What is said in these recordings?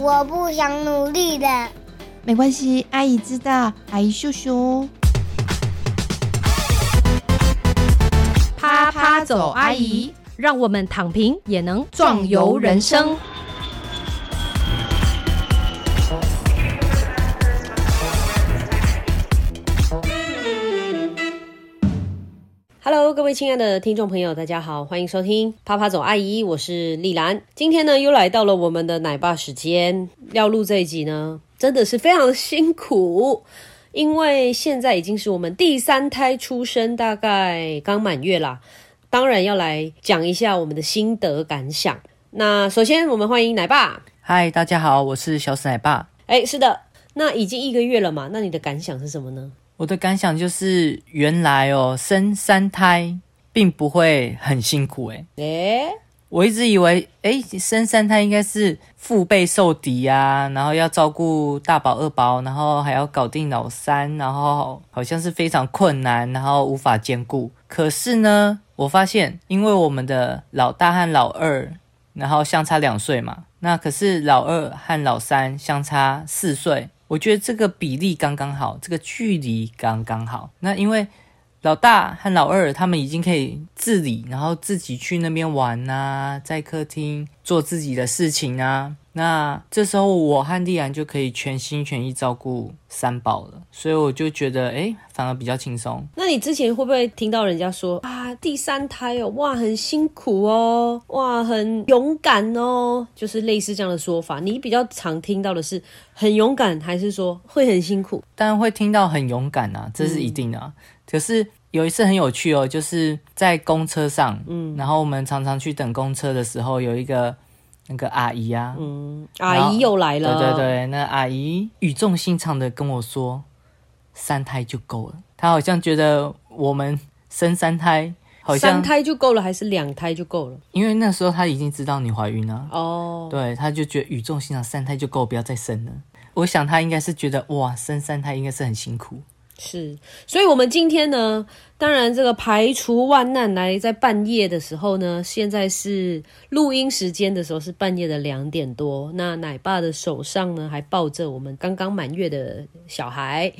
我不想努力的。没关系，阿姨知道，阿姨秀秀。啪啪走，阿姨，让我们躺平也能壮游人生。Hello，各位亲爱的听众朋友，大家好，欢迎收听啪啪走阿姨，我是丽兰。今天呢，又来到了我们的奶爸时间，要录这一集呢，真的是非常辛苦，因为现在已经是我们第三胎出生，大概刚满月啦。当然要来讲一下我们的心得感想。那首先，我们欢迎奶爸。嗨，大家好，我是小史奶爸。哎，是的，那已经一个月了嘛？那你的感想是什么呢？我的感想就是，原来哦，生三胎并不会很辛苦诶。诶，我一直以为，诶，生三胎应该是腹背受敌啊，然后要照顾大宝、二宝，然后还要搞定老三，然后好像是非常困难，然后无法兼顾。可是呢，我发现，因为我们的老大和老二，然后相差两岁嘛，那可是老二和老三相差四岁。我觉得这个比例刚刚好，这个距离刚刚好。那因为老大和老二他们已经可以自理，然后自己去那边玩呐，在客厅做自己的事情啊。那这时候我和丽然就可以全心全意照顾三宝了，所以我就觉得哎，反而比较轻松。那你之前会不会听到人家说啊，第三胎哦，哇，很辛苦哦，哇，很勇敢哦，就是类似这样的说法？你比较常听到的是很勇敢，还是说会很辛苦？当然会听到很勇敢啊，这是一定的。可是有一次很有趣哦，就是在公车上，嗯，然后我们常常去等公车的时候，有一个。那个阿姨啊，嗯，阿姨又来了。对对对，那阿姨语重心长的跟我说：“三胎就够了。”她好像觉得我们生三胎，好像三胎就够了，还是两胎就够了？因为那时候她已经知道你怀孕了。哦，对，她就觉得语重心长，三胎就够，不要再生了。我想她应该是觉得哇，生三胎应该是很辛苦。是，所以，我们今天呢，当然这个排除万难来在半夜的时候呢，现在是录音时间的时候是半夜的两点多。那奶爸的手上呢，还抱着我们刚刚满月的小孩，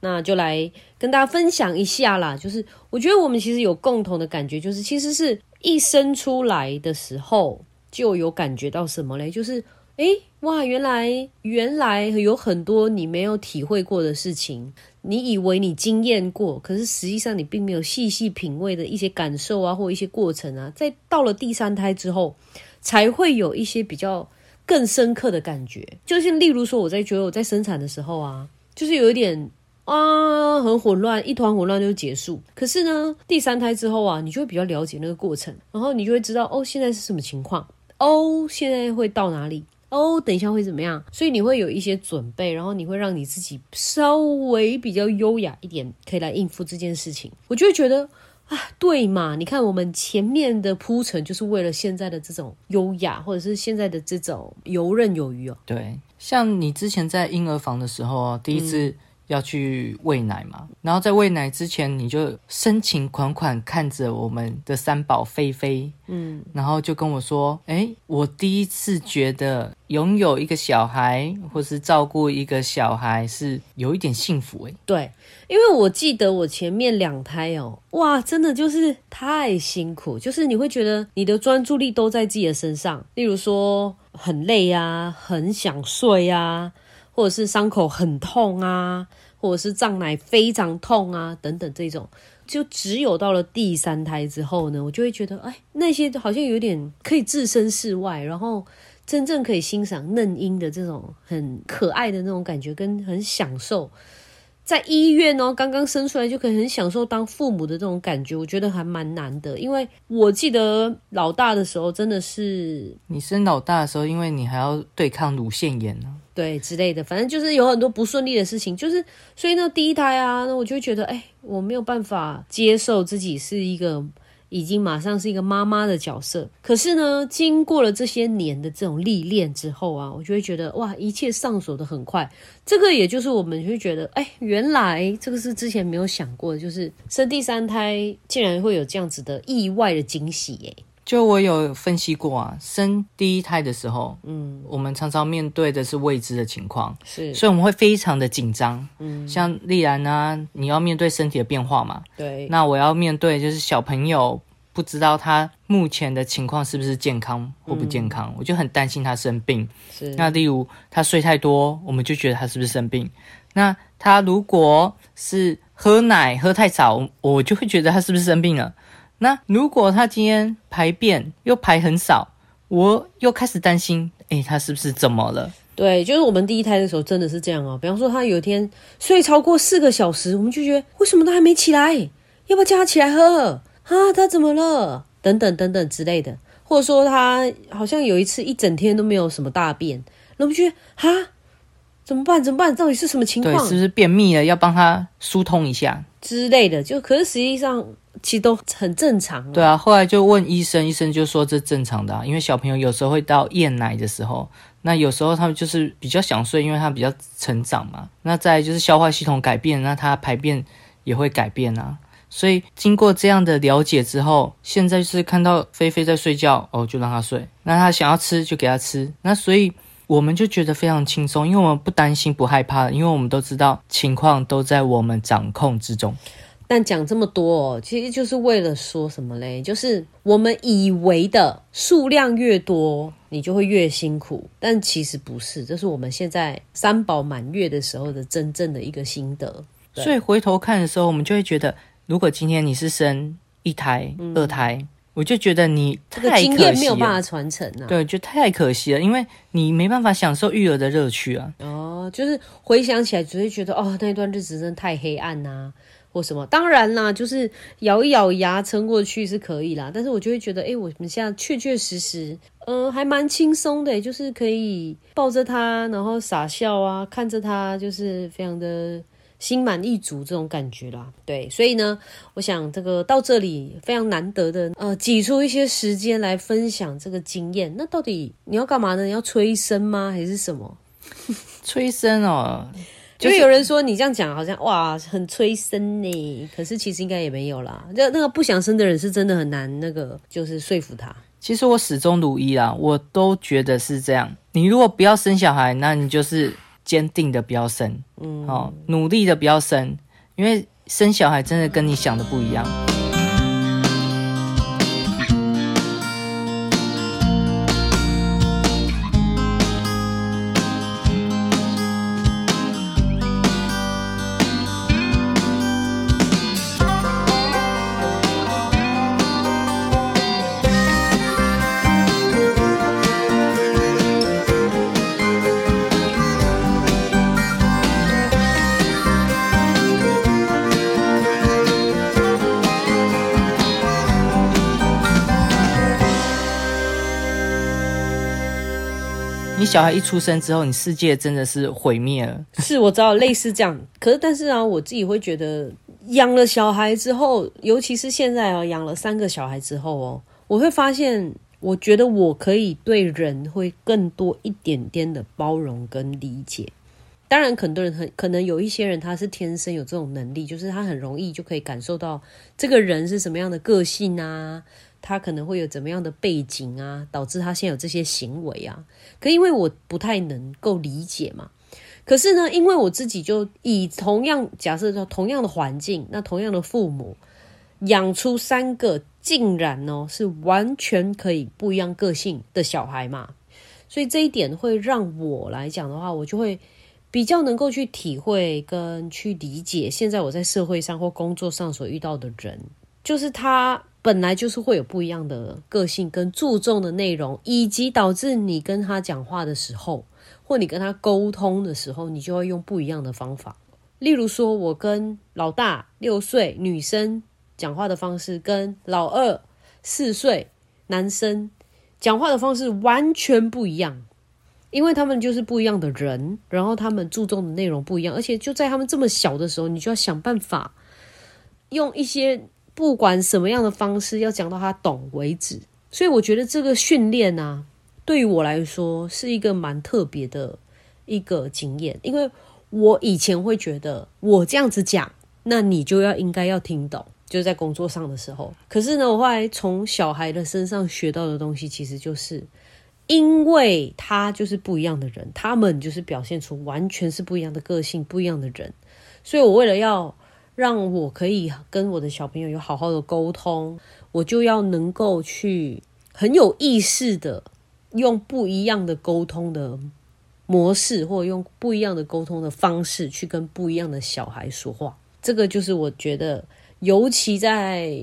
那就来跟大家分享一下啦。就是我觉得我们其实有共同的感觉，就是其实是一生出来的时候就有感觉到什么嘞？就是哎哇，原来原来有很多你没有体会过的事情。你以为你经验过，可是实际上你并没有细细品味的一些感受啊，或一些过程啊，在到了第三胎之后，才会有一些比较更深刻的感觉。就是例如说，我在觉得我在生产的时候啊，就是有一点啊很混乱，一团混乱就结束。可是呢，第三胎之后啊，你就会比较了解那个过程，然后你就会知道哦，现在是什么情况，哦，现在会到哪里。哦，等一下会怎么样？所以你会有一些准备，然后你会让你自己稍微比较优雅一点，可以来应付这件事情。我就会觉得啊，对嘛？你看我们前面的铺陈，就是为了现在的这种优雅，或者是现在的这种游刃有余哦。对，像你之前在婴儿房的时候，第一次。要去喂奶嘛，然后在喂奶之前，你就深情款款看着我们的三宝菲菲，嗯，然后就跟我说：“哎，我第一次觉得拥有一个小孩，或是照顾一个小孩是有一点幸福。”哎，对，因为我记得我前面两胎哦，哇，真的就是太辛苦，就是你会觉得你的专注力都在自己的身上，例如说很累啊，很想睡啊。或者是伤口很痛啊，或者是胀奶非常痛啊，等等这种，就只有到了第三胎之后呢，我就会觉得，哎，那些好像有点可以置身事外，然后真正可以欣赏嫩婴的这种很可爱的那种感觉，跟很享受。在医院哦，刚刚生出来就可以很享受当父母的这种感觉，我觉得还蛮难的。因为我记得老大的时候，真的是你生老大的时候，因为你还要对抗乳腺炎呢，对之类的，反正就是有很多不顺利的事情。就是所以呢，第一胎啊，那我就觉得，哎，我没有办法接受自己是一个。已经马上是一个妈妈的角色，可是呢，经过了这些年的这种历练之后啊，我就会觉得哇，一切上手的很快。这个也就是我们会觉得，哎，原来这个是之前没有想过的，就是生第三胎竟然会有这样子的意外的惊喜耶。就我有分析过啊，生第一胎的时候，嗯，我们常常面对的是未知的情况，是，所以我们会非常的紧张。嗯，像丽然啊，你要面对身体的变化嘛，对，那我要面对就是小朋友不知道他目前的情况是不是健康或不健康，我就很担心他生病。是，那例如他睡太多，我们就觉得他是不是生病？那他如果是喝奶喝太少，我就会觉得他是不是生病了？那如果他今天排便又排很少，我又开始担心，诶，他是不是怎么了？对，就是我们第一胎的时候真的是这样哦。比方说他有一天睡超过四个小时，我们就觉得为什么他还没起来？要不要叫他起来喝？啊，他怎么了？等等等等之类的，或者说他好像有一次一整天都没有什么大便，那我们觉得哈，怎么办？怎么办？到底是什么情况？是不是便秘了？要帮他疏通一下之类的。就可是实际上。其实都很正常。对啊，后来就问医生，医生就说这正常的啊，因为小朋友有时候会到厌奶的时候，那有时候他们就是比较想睡，因为他比较成长嘛。那再就是消化系统改变，那他排便也会改变啊。所以经过这样的了解之后，现在是看到菲菲在睡觉，哦，就让他睡。那他想要吃就给他吃。那所以我们就觉得非常轻松，因为我们不担心、不害怕，因为我们都知道情况都在我们掌控之中。但讲这么多哦，其实就是为了说什么嘞？就是我们以为的数量越多，你就会越辛苦，但其实不是。这是我们现在三宝满月的时候的真正的一个心得。所以回头看的时候，我们就会觉得，如果今天你是生一胎、二胎，我就觉得你这个经验没有办法传承啊。对，就太可惜了，因为你没办法享受育儿的乐趣啊。哦，就是回想起来，只会觉得哦，那段日子真的太黑暗呐。或什么？当然啦，就是咬一咬牙撑过去是可以啦。但是我就会觉得，哎，我们现在确确实实，嗯，还蛮轻松的，就是可以抱着他，然后傻笑啊，看着他，就是非常的心满意足这种感觉啦。对，所以呢，我想这个到这里非常难得的，呃，挤出一些时间来分享这个经验。那到底你要干嘛呢？你要催生吗？还是什么？催生哦。就有人说你这样讲好像哇很催生呢，可是其实应该也没有啦。那那个不想生的人是真的很难那个，就是说服他。其实我始终如一啦，我都觉得是这样。你如果不要生小孩，那你就是坚定的不要生，嗯，哦，努力的不要生，因为生小孩真的跟你想的不一样。小孩一出生之后，你世界真的是毁灭了。是，我知道类似这样。可是，但是啊，我自己会觉得，养了小孩之后，尤其是现在啊，养了三个小孩之后哦，我会发现，我觉得我可以对人会更多一点点的包容跟理解。当然，很多人很可能有一些人他是天生有这种能力，就是他很容易就可以感受到这个人是什么样的个性啊。他可能会有怎么样的背景啊，导致他现在有这些行为啊？可因为我不太能够理解嘛。可是呢，因为我自己就以同样假设说同样的环境，那同样的父母养出三个，竟然呢是完全可以不一样个性的小孩嘛。所以这一点会让我来讲的话，我就会比较能够去体会跟去理解现在我在社会上或工作上所遇到的人，就是他。本来就是会有不一样的个性跟注重的内容，以及导致你跟他讲话的时候，或你跟他沟通的时候，你就会用不一样的方法。例如说，我跟老大六岁女生讲话的方式，跟老二四岁男生讲话的方式完全不一样，因为他们就是不一样的人，然后他们注重的内容不一样，而且就在他们这么小的时候，你就要想办法用一些。不管什么样的方式，要讲到他懂为止。所以我觉得这个训练呢，对于我来说是一个蛮特别的一个经验。因为我以前会觉得我这样子讲，那你就要应该要听懂。就在工作上的时候。可是呢，我后来从小孩的身上学到的东西，其实就是因为他就是不一样的人，他们就是表现出完全是不一样的个性、不一样的人，所以我为了要让我可以跟我的小朋友有好好的沟通，我就要能够去很有意识的用不一样的沟通的模式，或者用不一样的沟通的方式去跟不一样的小孩说话。这个就是我觉得，尤其在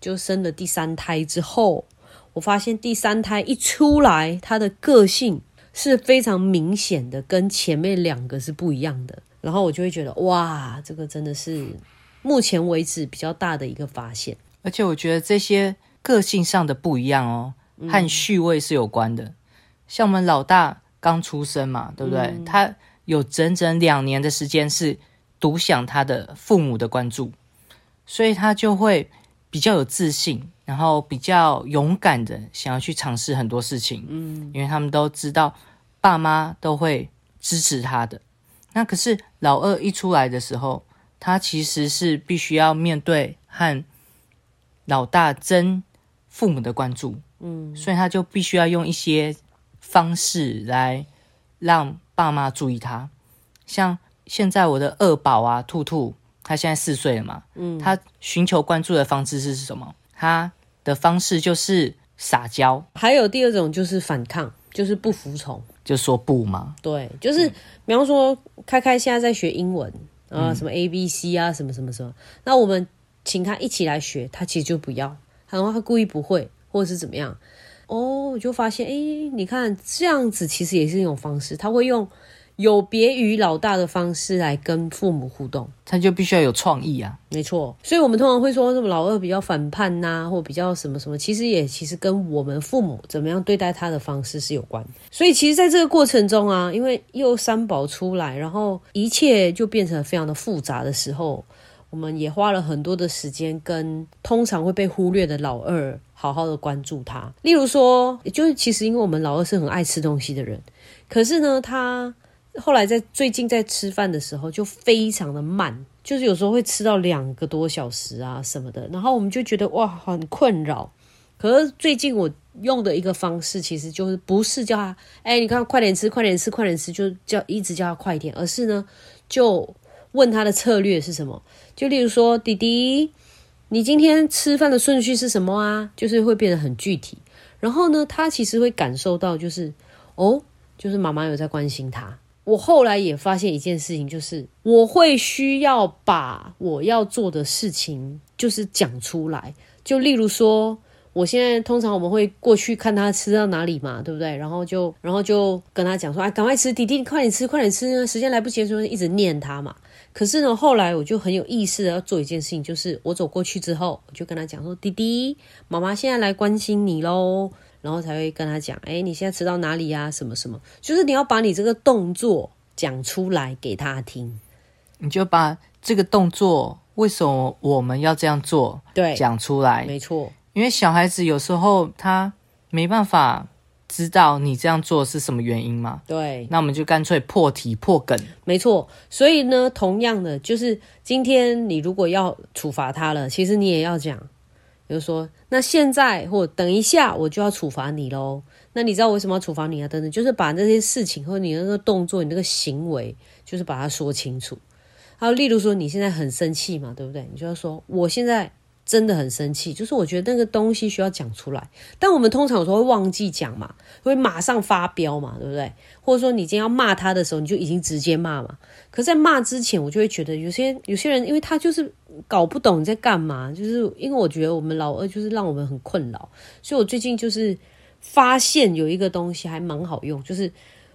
就生了第三胎之后，我发现第三胎一出来，他的个性是非常明显的，跟前面两个是不一样的。然后我就会觉得，哇，这个真的是目前为止比较大的一个发现。而且我觉得这些个性上的不一样哦，和序位是有关的。像我们老大刚出生嘛，对不对？他有整整两年的时间是独享他的父母的关注，所以他就会比较有自信，然后比较勇敢的想要去尝试很多事情。嗯，因为他们都知道爸妈都会支持他的。那可是老二一出来的时候，他其实是必须要面对和老大争父母的关注，嗯，所以他就必须要用一些方式来让爸妈注意他。像现在我的二宝啊，兔兔，他现在四岁了嘛，嗯，他寻求关注的方式是什么？他的方式就是撒娇，还有第二种就是反抗，就是不服从。就说不嘛，对，就是比方说，开开现在在学英文啊，什么 A B C 啊，什么什么什么，那我们请他一起来学，他其实就不要，然后他故意不会，或者是怎么样，哦，我就发现，哎，你看这样子其实也是一种方式，他会用。有别于老大的方式来跟父母互动，他就必须要有创意啊。没错，所以我们通常会说什么老二比较反叛呐，或比较什么什么，其实也其实跟我们父母怎么样对待他的方式是有关。所以其实在这个过程中啊，因为又三宝出来，然后一切就变成非常的复杂的时候，我们也花了很多的时间跟通常会被忽略的老二好好的关注他。例如说，就是其实因为我们老二是很爱吃东西的人，可是呢，他。后来在最近在吃饭的时候就非常的慢，就是有时候会吃到两个多小时啊什么的，然后我们就觉得哇很困扰。可是最近我用的一个方式，其实就是不是叫他哎，你看快点吃，快点吃，快点吃，就叫一直叫他快点，而是呢就问他的策略是什么？就例如说，弟弟，你今天吃饭的顺序是什么啊？就是会变得很具体。然后呢，他其实会感受到就是哦，就是妈妈有在关心他。我后来也发现一件事情，就是我会需要把我要做的事情就是讲出来。就例如说，我现在通常我们会过去看他吃到哪里嘛，对不对？然后就然后就跟他讲说：“哎，赶快吃，弟弟，快点吃，快点吃，时间来不及的时候一直念他嘛。”可是呢，后来我就很有意识的要做一件事情，就是我走过去之后，我就跟他讲说：“弟弟，妈妈现在来关心你喽。”然后才会跟他讲，哎，你现在吃到哪里呀？什么什么？就是你要把你这个动作讲出来给他听。你就把这个动作为什么我们要这样做，对，讲出来。没错，因为小孩子有时候他没办法知道你这样做是什么原因嘛。对，那我们就干脆破题破梗。没错，所以呢，同样的，就是今天你如果要处罚他了，其实你也要讲。比如说，那现在或等一下，我就要处罚你喽。那你知道为什么要处罚你啊？等等，就是把那些事情和你那个动作、你那个行为，就是把它说清楚。还有，例如说，你现在很生气嘛，对不对？你就要说，我现在。真的很生气，就是我觉得那个东西需要讲出来，但我们通常有时候会忘记讲嘛，会马上发飙嘛，对不对？或者说你今天要骂他的时候，你就已经直接骂嘛。可在骂之前，我就会觉得有些有些人，因为他就是搞不懂你在干嘛，就是因为我觉得我们老二就是让我们很困扰，所以我最近就是发现有一个东西还蛮好用，就是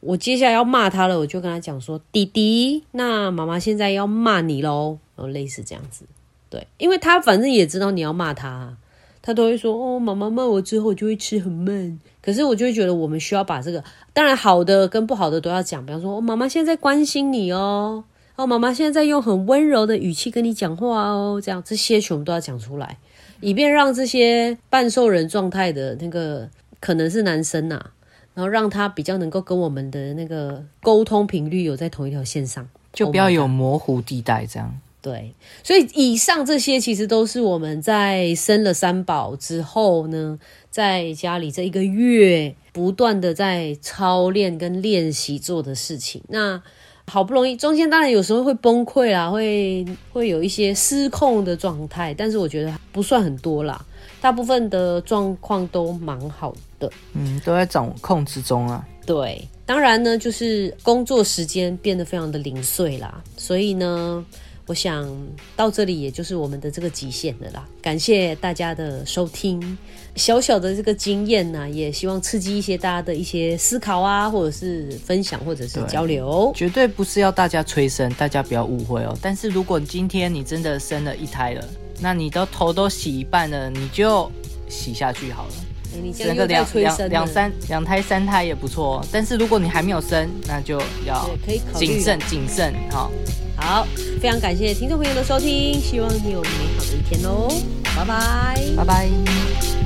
我接下来要骂他了，我就跟他讲说：“弟弟，那妈妈现在要骂你喽。”然后类似这样子。对，因为他反正也知道你要骂他，他都会说哦，妈妈骂我之后就会吃很慢。可是我就会觉得我们需要把这个，当然好的跟不好的都要讲。比方说，哦，妈妈现在在关心你哦，哦，妈妈现在在用很温柔的语气跟你讲话哦，这样这些全部都要讲出来，以便让这些半兽人状态的那个可能是男生呐，然后让他比较能够跟我们的那个沟通频率有在同一条线上，就不要有模糊地带这样。对，所以以上这些其实都是我们在生了三宝之后呢，在家里这一个月不断的在操练跟练习做的事情。那好不容易，中间当然有时候会崩溃啦，会会有一些失控的状态，但是我觉得不算很多啦，大部分的状况都蛮好的。嗯，都在掌控之中啊。对，当然呢，就是工作时间变得非常的零碎啦，所以呢。我想到这里，也就是我们的这个极限的啦。感谢大家的收听，小小的这个经验呢，也希望刺激一些大家的一些思考啊，或者是分享，或者是交流。绝对不是要大家催生，大家不要误会哦。但是如果今天你真的生了一胎了，那你的头都洗一半了，你就洗下去好了。你整个两两两三两胎三胎也不错。但是如果你还没有生，那就要谨慎谨慎哈。好，非常感谢听众朋友的收听，希望你有美好的一天哦，拜拜，拜拜。